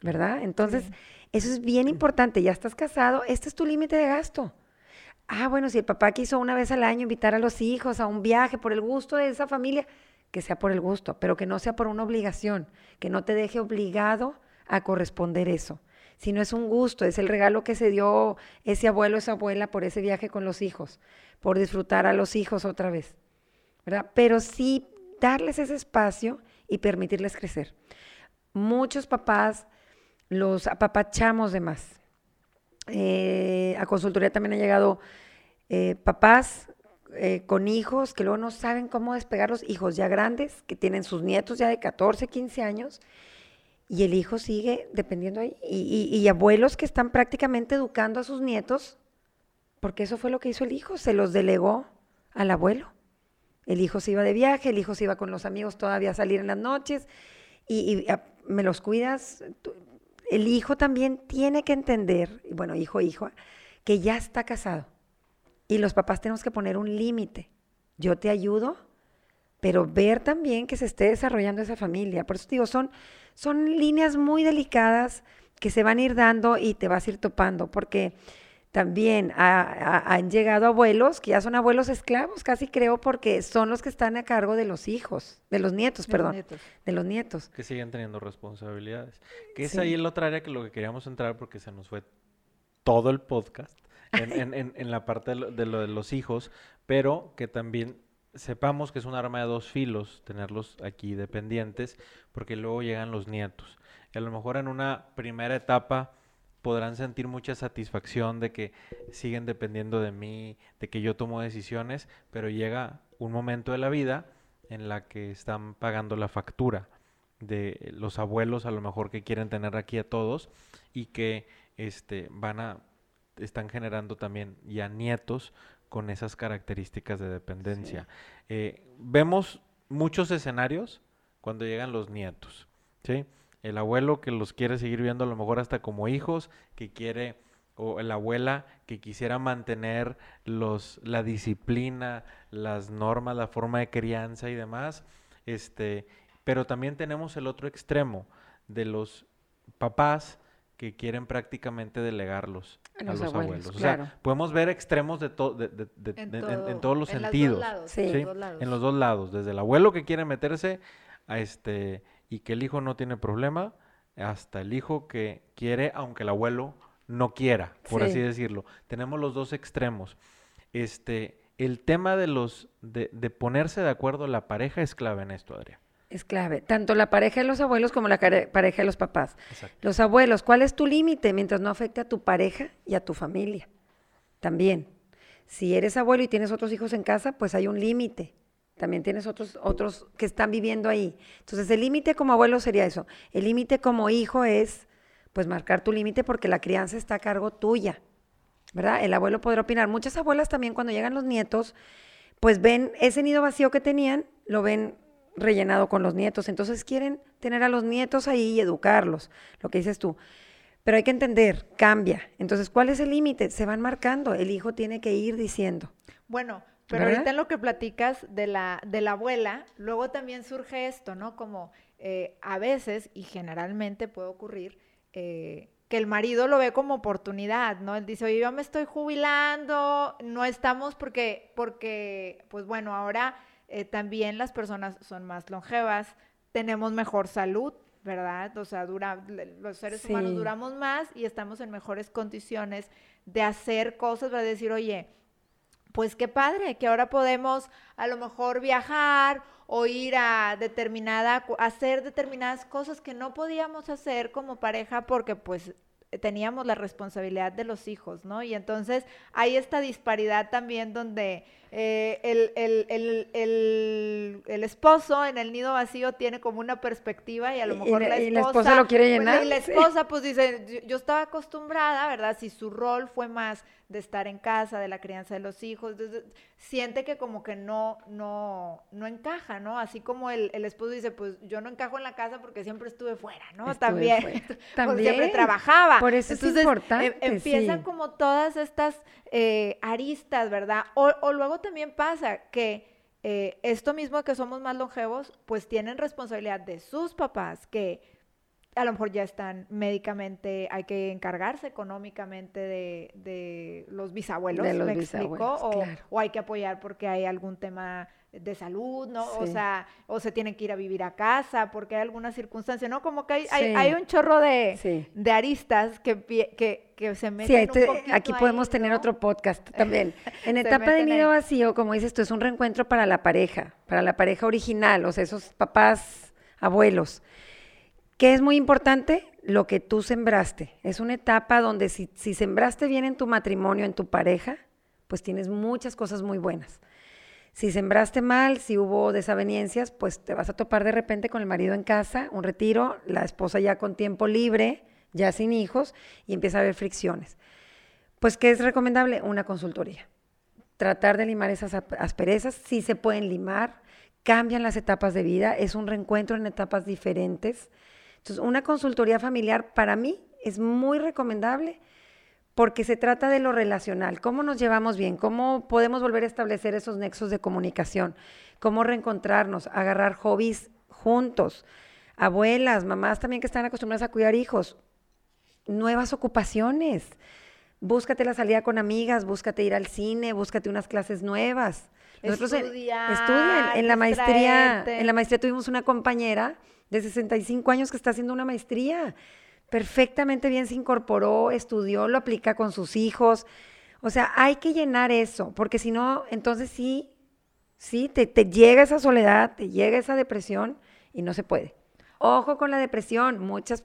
¿Verdad? Entonces, Sí. eso es bien importante. Ya estás casado, este es tu límite de gasto. Ah, bueno, si el papá quiso una vez al año invitar a los hijos a un viaje por el gusto de esa familia, que sea por el gusto, pero que no sea por una obligación, que no te deje obligado a corresponder eso. Si no es un gusto, es el regalo que se dio ese abuelo, esa abuela por ese viaje con los hijos, por disfrutar a los hijos otra vez. ¿verdad? Pero sí darles ese espacio y permitirles crecer. Muchos papás los apapachamos de más. Eh, a consultoría también han llegado eh, papás eh, con hijos que luego no saben cómo despegar hijos ya grandes, que tienen sus nietos ya de 14, 15 años, y el hijo sigue dependiendo ahí. Y, abuelos que están prácticamente educando a sus nietos, porque eso fue lo que hizo el hijo, se los delegó al abuelo. El hijo se iba de viaje, el hijo se iba con los amigos todavía a salir en las noches, y, ah, me los cuidas. El hijo también tiene que entender, bueno, hijo, hijo, que ya está casado y los papás tenemos que poner un límite. Yo te ayudo, pero ver también que se esté desarrollando esa familia. Por eso digo, son, son líneas muy delicadas que se van a ir dando y te vas a ir topando, porque también han llegado abuelos que ya son abuelos esclavos, casi creo, porque son los que están a cargo de los hijos, de los nietos, perdón, de los nietos. Que siguen teniendo responsabilidades. Que es ahí el otro área que lo que queríamos entrar porque se nos fue todo el podcast en, la parte de lo, de los hijos, pero que también sepamos que es un arma de dos filos tenerlos aquí dependientes, porque luego llegan los nietos. Y a lo mejor en una primera etapa podrán sentir mucha satisfacción de que siguen dependiendo de mí, de que yo tomo decisiones, pero llega un momento de la vida en la que están pagando la factura de los abuelos a lo mejor que quieren tener aquí a todos y que este van a están generando también ya nietos con esas características de dependencia. Eh, vemos muchos escenarios cuando llegan los nietos, ¿sí? El abuelo que los quiere seguir viendo a lo mejor hasta como hijos, que quiere, o la abuela que quisiera mantener los, la disciplina, las normas, la forma de crianza y demás, este, pero también tenemos el otro extremo de los papás que quieren prácticamente delegarlos a los, abuelos. O sea, podemos ver extremos de, en, todos los sentidos. En los dos lados. Desde el abuelo que quiere meterse a este y que el hijo no tiene problema, hasta el hijo que quiere, aunque el abuelo no quiera, por así decirlo. Tenemos los dos extremos. Este, el tema de los de, de ponerse de acuerdo la pareja es clave en esto, Adrián. Es clave. Tanto la pareja de los abuelos como la pareja de los papás. Los abuelos, ¿cuál es tu límite mientras no afecte a tu pareja y a tu familia? También. Si eres abuelo y tienes otros hijos en casa, pues hay un límite. También tienes otros, otros que están viviendo ahí. Entonces, el límite como abuelo sería eso. El límite como hijo es, pues, marcar tu límite porque la crianza está a cargo tuya. ¿Verdad? El abuelo podrá opinar. Muchas abuelas también cuando llegan los nietos, pues ven ese nido vacío que tenían, lo ven rellenado con los nietos. Entonces quieren tener a los nietos ahí y educarlos, lo que dices tú. Pero hay que entender, cambia. Entonces, ¿cuál es el límite? Se van marcando. El hijo tiene que ir diciendo. Bueno, pero ahorita en lo que platicas de la, de la abuela, luego también surge esto, ¿no? Como eh, a veces, y generalmente puede ocurrir, eh, que el marido lo ve como oportunidad, ¿no? Él dice, oye, yo me estoy jubilando, no estamos porque, porque, pues bueno, ahora eh, también las personas son más longevas, tenemos mejor salud, ¿verdad? O sea, dura, los seres humanos duramos más y estamos en mejores condiciones de hacer cosas, va a decir, oye, pues qué padre, que ahora podemos a lo mejor viajar o ir a determinada, hacer determinadas cosas que no podíamos hacer como pareja porque pues teníamos la responsabilidad de los hijos, ¿no? Y entonces hay esta disparidad también donde eh, el, esposo en el nido vacío tiene como una perspectiva y a lo mejor la, esposa, lo quiere llenar. y la esposa pues dice, yo, estaba acostumbrada, ¿verdad? Si su rol fue más de estar en casa, de la crianza de los hijos, siente que como que no, no, no encaja, ¿no? Así como el, esposo dice, pues yo no encajo en la casa porque siempre estuve fuera, ¿no? También, También. siempre trabajaba. Por eso es importante. Em, empiezan como todas estas eh, aristas, ¿verdad? O, luego también pasa que eh, esto mismo que somos más longevos, pues tienen responsabilidad de sus papás, que a lo mejor ya están médicamente, hay que encargarse económicamente de, de los bisabuelos, De los ¿me explico? bisabuelos, O, claro. o hay que apoyar porque hay algún tema de salud, ¿no? O sea, o se tienen que ir a vivir a casa porque hay alguna circunstancia, ¿no? Como que hay, hay, Sí. hay un chorro de, Sí. de aristas que, que, que se meten Sí, ahí un aquí podemos ahí, tener ¿no? otro podcast también. En etapa de nido ahí. vacío, como dices tú, es un reencuentro para la pareja, para la pareja original, o sea, esos papás, abuelos. ¿Qué es muy importante? Lo que tú sembraste. Es una etapa donde si, si sembraste bien en tu matrimonio, en tu pareja, pues tienes muchas cosas muy buenas. Si sembraste mal, si hubo desavenencias, pues te vas a topar de repente con el marido en casa, un retiro, la esposa ya con tiempo libre, ya sin hijos, y empieza a haber fricciones. Pues, ¿qué es recomendable? Una consultoría. Tratar de limar esas asperezas, sí se pueden limar, cambian las etapas de vida, es un reencuentro en etapas diferentes. Entonces, una consultoría familiar para mí es muy recomendable porque se trata de lo relacional, cómo nos llevamos bien, cómo podemos volver a establecer esos nexos de comunicación, cómo reencontrarnos, agarrar hobbies juntos, abuelas, mamás también que están acostumbradas a cuidar hijos, nuevas ocupaciones. Búscate la salida con amigas, búscate ir al cine, búscate unas clases nuevas. Nosotros en- Estudiar, estudian. En la maestría, en la maestría tuvimos una compañera de 65 años que está haciendo una maestría. Perfectamente bien se incorporó, estudió, lo aplica con sus hijos. O sea, hay que llenar eso, porque si no, entonces sí, sí, te, te llega esa soledad, te llega esa depresión y no se puede. Ojo con la depresión, muchas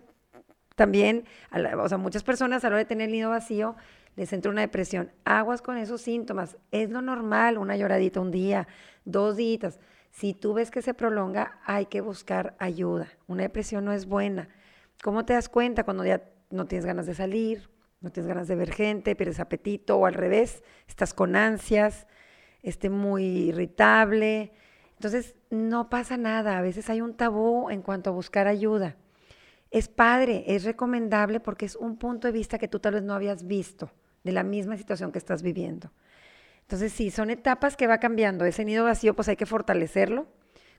también, o sea, muchas personas a la hora de tener el nido vacío les entra una depresión. Aguas con esos síntomas. Es lo normal, una lloradita un día, dos días. Si tú ves que se prolonga, hay que buscar ayuda. Una depresión no es buena. ¿Cómo te das cuenta cuando ya no tienes ganas de salir, no tienes ganas de ver gente, pierdes apetito o al revés, estás con ansias, este, muy irritable? Entonces, no pasa nada. A veces hay un tabú en cuanto a buscar ayuda. Es padre, es recomendable porque es un punto de vista que tú tal vez no habías visto de la misma situación que estás viviendo. Entonces, sí, son etapas que va cambiando. Ese nido vacío, pues hay que fortalecerlo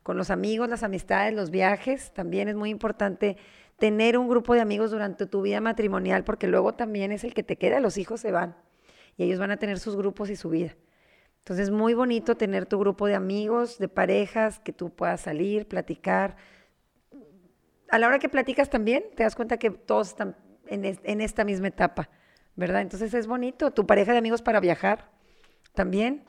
con los amigos, las amistades, los viajes. También es muy importante tener un grupo de amigos durante tu vida matrimonial porque luego también es el que te queda, los hijos se van y ellos van a tener sus grupos y su vida. Entonces, es muy bonito tener tu grupo de amigos, de parejas, que tú puedas salir, platicar, a la hora que platicas también, te das cuenta que todos están en, en esta misma etapa, ¿verdad? Entonces es bonito, tu pareja de amigos para viajar también.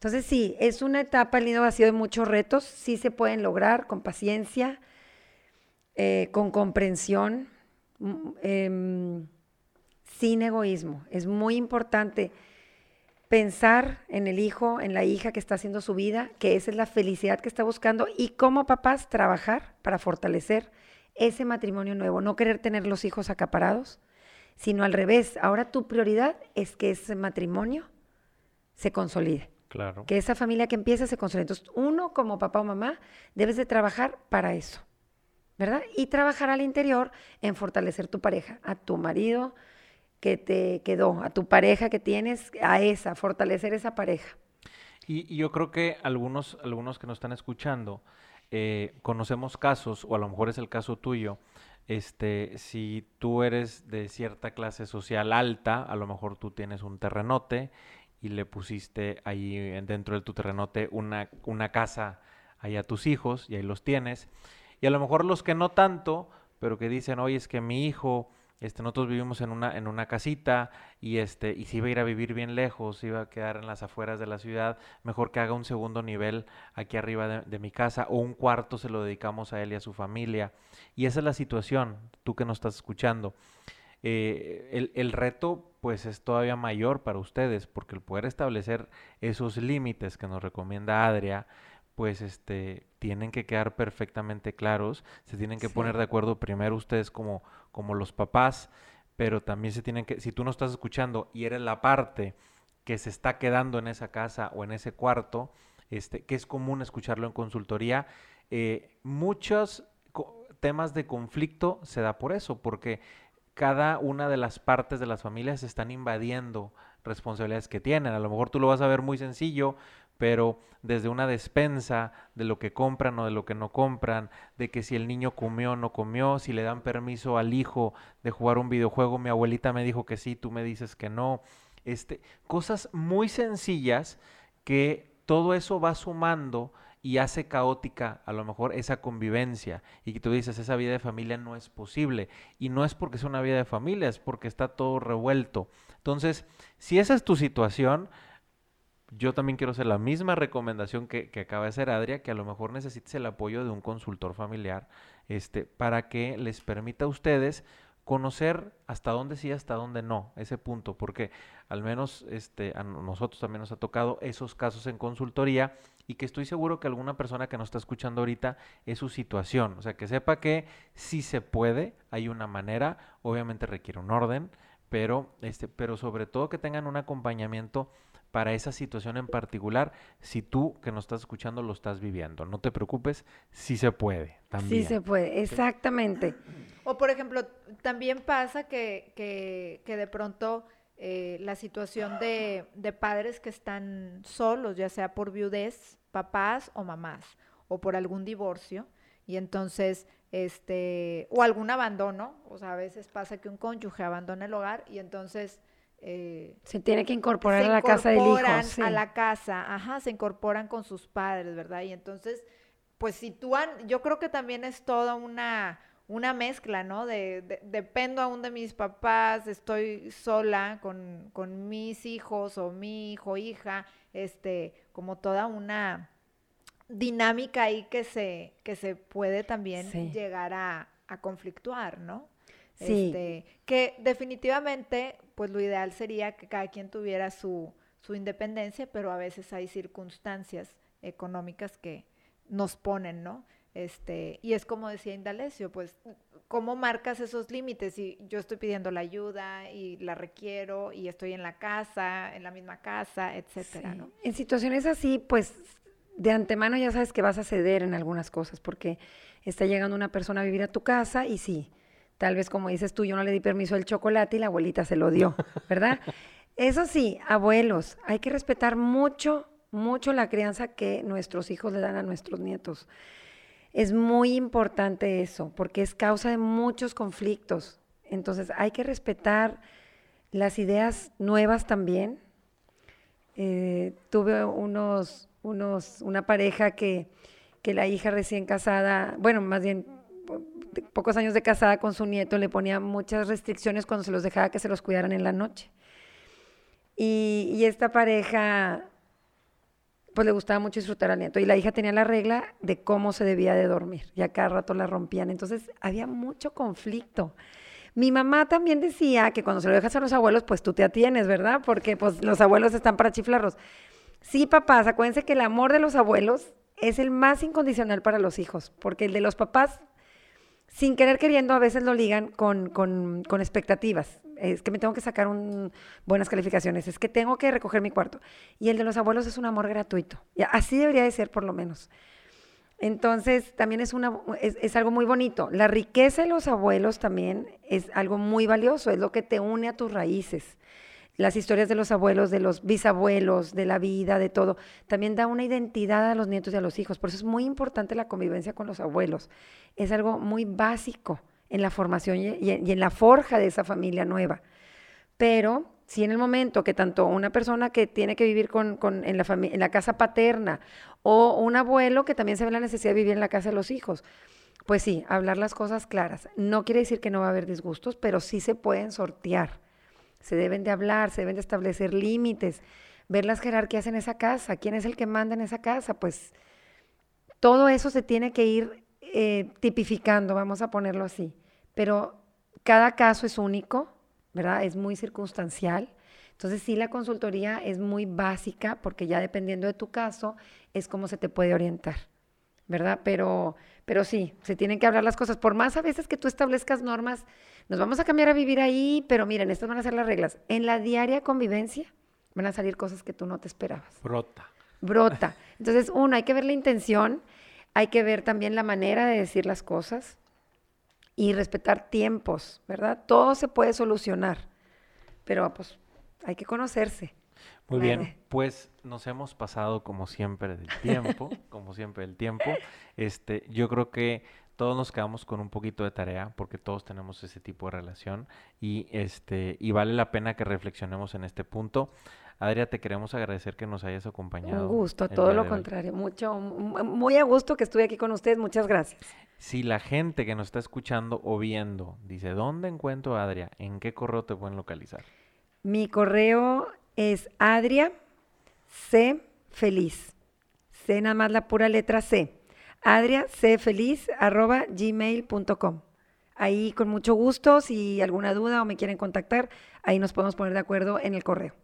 Entonces sí, es una etapa el nido vacío de muchos retos, sí se pueden lograr con paciencia, eh, con comprensión, mm, em, sin egoísmo. Es muy importante pensar en el hijo, en la hija que está haciendo su vida, que esa es la felicidad que está buscando y como papás trabajar para fortalecer ese matrimonio nuevo, no querer tener los hijos acaparados, sino al revés. Ahora tu prioridad es que ese matrimonio se consolide, Claro. que esa familia que empieza se consolide. Entonces, uno como papá o mamá debes de trabajar para eso, ¿verdad? Y trabajar al interior en fortalecer tu pareja, a tu marido que te quedó, a tu pareja que tienes, a esa, fortalecer esa pareja. Y, y yo creo que algunos, algunos que nos están escuchando, eh, conocemos casos, o a lo mejor es el caso tuyo, este, si tú eres de cierta clase social alta, a lo mejor tú tienes un terrenote y le pusiste ahí en- dentro de tu terrenote una, una casa ahí a tus hijos y ahí los tienes. Y a lo mejor los que no tanto, pero que dicen, oye, es que mi hijo, este, nosotros vivimos en una, en una casita y este, y si iba a ir a vivir bien lejos, se iba a quedar en las afueras de la ciudad, mejor que haga un segundo nivel aquí arriba de, de mi casa o un cuarto se lo dedicamos a él y a su familia. Y esa es la situación, tú que nos estás escuchando. Eh, el, el reto pues es todavía mayor para ustedes porque el poder establecer esos límites que nos recomienda Adria, pues este tienen que quedar perfectamente claros, se tienen que Sí. poner de acuerdo primero ustedes como, como los papás, pero también se tienen que, si tú no estás escuchando y eres la parte que se está quedando en esa casa o en ese cuarto, este, que es común escucharlo en consultoría, eh, muchos co- temas de conflicto se da por eso, porque cada una de las partes de las familias están invadiendo responsabilidades que tienen. A lo mejor tú lo vas a ver muy sencillo, pero desde una despensa de lo que compran o de lo que no compran, de que si el niño comió o no comió, si le dan permiso al hijo de jugar un videojuego, mi abuelita me dijo que sí, tú me dices que no. Este, cosas muy sencillas que todo eso va sumando y hace caótica a lo mejor esa convivencia y que tú dices esa vida de familia no es posible y no es porque sea una vida de familia, es porque está todo revuelto. Entonces, si esa es tu situación, yo también quiero hacer la misma recomendación que, que, acaba de hacer Adria, que a lo mejor necesites el apoyo de un consultor familiar, este, para que les permita a ustedes conocer hasta dónde sí, hasta dónde no, ese punto, porque al menos este, a nosotros también nos ha tocado esos casos en consultoría y que estoy seguro que alguna persona que nos está escuchando ahorita es su situación, o sea, que sepa que sí se puede, hay una manera, obviamente requiere un orden, pero, este, pero sobre todo que tengan un acompañamiento para esa situación en particular, si tú que nos estás escuchando lo estás viviendo. No te preocupes, sí se puede. También. Sí se puede, exactamente. O por ejemplo, también pasa que, que, que de pronto eh, la situación de, de, padres que están solos, ya sea por viudez, papás o mamás, o por algún divorcio, y entonces, este, o algún abandono, o sea, a veces pasa que un cónyuge abandona el hogar y entonces eh, se tiene que incorporar a la casa del hijo. Sí. A la casa, ajá, se incorporan con sus padres, ¿verdad? Y entonces, pues sitúan, yo creo que también es toda una, una mezcla, ¿no? De, dependo aún de mis papás, estoy sola con, con, mis hijos o mi hijo, hija, este, como toda una dinámica ahí que se, que se puede también llegar a, a conflictuar, ¿no? Sí. Este, que definitivamente, pues lo ideal sería que cada quien tuviera su, su independencia, pero a veces hay circunstancias económicas que nos ponen, ¿no? Este, y es como decía Indalecio, pues, ¿cómo marcas esos límites? Si yo estoy pidiendo la ayuda y la requiero y estoy en la casa, en la misma casa, etcétera, ¿no? En situaciones así, pues, de antemano ya sabes que vas a ceder en algunas cosas, porque está llegando una persona a vivir a tu casa y sí, Tal vez como dices tú, yo no le di permiso al chocolate y la abuelita se lo dio, ¿verdad? Eso sí, abuelos, hay que respetar mucho, mucho la crianza que nuestros hijos le dan a nuestros nietos. Es muy importante eso, porque es causa de muchos conflictos. Entonces, hay que respetar las ideas nuevas también. Eh, tuve unos, unos, una pareja que, que la hija recién casada, bueno, más bien pocos años de casada con su nieto, le ponía muchas restricciones cuando se los dejaba que se los cuidaran en la noche. Y, esta pareja, pues le gustaba mucho disfrutar al nieto. Y la hija tenía la regla de cómo se debía de dormir. Y a cada rato la rompían. Entonces había mucho conflicto. Mi mamá también decía que cuando se lo dejas a los abuelos, pues tú te atienes, ¿verdad? Porque pues los abuelos están para chiflarlos. Sí, papás, acuérdense que el amor de los abuelos es el más incondicional para los hijos, porque el de los papás sin querer queriendo, a veces lo ligan con, con, con expectativas. Es que me tengo que sacar un, buenas calificaciones, es que tengo que recoger mi cuarto. Y el de los abuelos es un amor gratuito. Y así debería de ser, por lo menos. Entonces, también es, una, es, es, algo muy bonito. La riqueza de los abuelos también es algo muy valioso, es lo que te une a tus raíces las historias de los abuelos, de los bisabuelos, de la vida, de todo, también da una identidad a los nietos y a los hijos. Por eso es muy importante la convivencia con los abuelos. Es algo muy básico en la formación y, en la forja de esa familia nueva. Pero si en el momento que tanto una persona que tiene que vivir con, en, la en la casa paterna o un abuelo que también se ve la necesidad de vivir en la casa de los hijos, pues sí, hablar las cosas claras. No quiere decir que no va a haber disgustos, pero sí se pueden sortear se deben de hablar, se deben de establecer límites, ver las jerarquías en esa casa, quién es el que manda en esa casa, pues todo eso se tiene que ir eh, tipificando, vamos a ponerlo así. Pero cada caso es único, ¿verdad? Es muy circunstancial. Entonces sí, la consultoría es muy básica porque ya dependiendo de tu caso es como se te puede orientar, ¿verdad? Pero, pero sí, se tienen que hablar las cosas. Por más a veces que tú establezcas normas nos vamos a cambiar a vivir ahí, pero miren, estas van a ser las reglas. En la diaria convivencia van a salir cosas que tú no te esperabas. Brota. Brota. Entonces, uno, hay que ver la intención, hay que ver también la manera de decir las cosas y respetar tiempos, ¿verdad? Todo se puede solucionar, pero pues hay que conocerse. Muy bien, pues nos hemos pasado como siempre del tiempo, como siempre del tiempo. Este, yo creo que todos nos quedamos con un poquito de tarea porque todos tenemos ese tipo de relación y este y vale la pena que reflexionemos en este punto. Adria, te queremos agradecer que nos hayas acompañado. Un gusto, todo lo contrario. Mucho, mu- muy a gusto que estuve aquí con ustedes. Muchas gracias. Si la gente que nos está escuchando o viendo dice, ¿dónde encuentro a Adria? ¿En qué correo te pueden localizar? Mi correo es Adria C feliz. C nada más la pura letra C. Adria C feliz arroba gmail.com. Ahí con mucho gusto, si alguna duda o me quieren contactar, ahí nos podemos poner de acuerdo en el correo.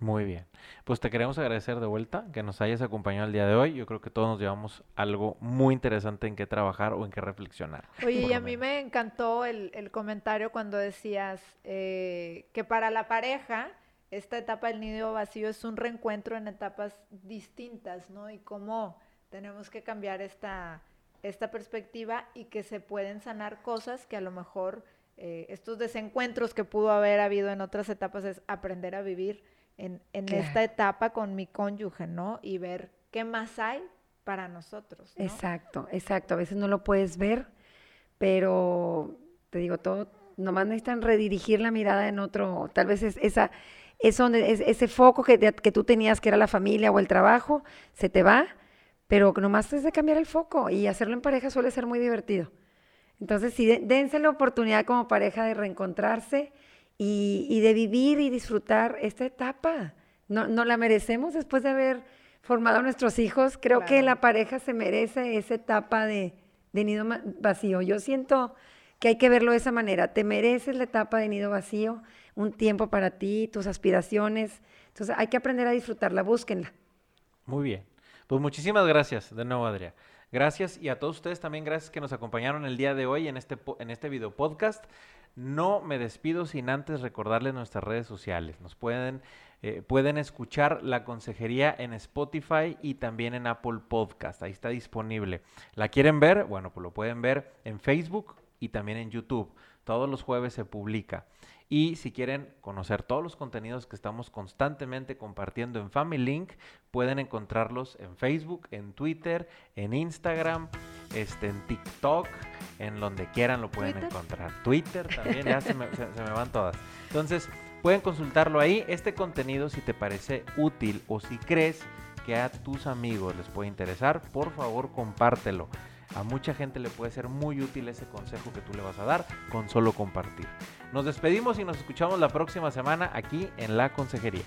Muy bien. Pues te queremos agradecer de vuelta que nos hayas acompañado el día de hoy. Yo creo que todos nos llevamos algo muy interesante en qué trabajar o en qué reflexionar. Oye, y a mí me encantó el, el comentario cuando decías eh, que para la pareja esta etapa del nido vacío es un reencuentro en etapas distintas, ¿no? Y cómo tenemos que cambiar esta, esta perspectiva y que se pueden sanar cosas que a lo mejor eh, estos desencuentros que pudo haber habido en otras etapas es aprender a vivir en, en Claro. esta etapa con mi cónyuge, ¿no? Y ver qué más hay para nosotros, ¿no? Exacto, exacto. A veces no lo puedes ver, pero te digo, todo, nomás necesitan redirigir la mirada en otro, tal vez es esa, es donde, es- ese foco que, te- que tú tenías, que era la familia o el trabajo, se te va, pero nomás es de cambiar el foco y hacerlo en pareja suele ser muy divertido. Entonces, sí, de- dense la oportunidad como pareja de reencontrarse y, y de vivir y disfrutar esta etapa. No, no la merecemos después de haber formado a nuestros hijos. Creo que la pareja se merece esa etapa de, de nido vacío. Yo siento que hay que verlo de esa manera. Te mereces la etapa de nido vacío, un tiempo para ti, tus aspiraciones. Entonces, hay que aprender a disfrutarla, búsquenla. Muy bien. Pues muchísimas gracias de nuevo, Adria. Gracias y a todos ustedes también gracias que nos acompañaron el día de hoy en este, en este video podcast. No me despido sin antes recordarles nuestras redes sociales. Nos pueden, eh, pueden escuchar la consejería en Spotify y también en Apple Podcast. Ahí está disponible. ¿La quieren ver? Bueno, pues lo pueden ver en Facebook y también en YouTube. Todos los jueves se publica. Y si quieren conocer todos los contenidos que estamos constantemente compartiendo en Family Link, pueden encontrarlos en Facebook, en Twitter, en Instagram, este, en TikTok, en donde quieran lo pueden ¿Twitter? encontrar. Twitter también, ya se me, se- se me van todas. Entonces, pueden consultarlo ahí. Este contenido, si te parece útil o si crees que a tus amigos les puede interesar, por favor compártelo. A mucha gente le puede ser muy útil ese consejo que tú le vas a dar con solo compartir. Nos despedimos y nos escuchamos la próxima semana aquí en La Consejería.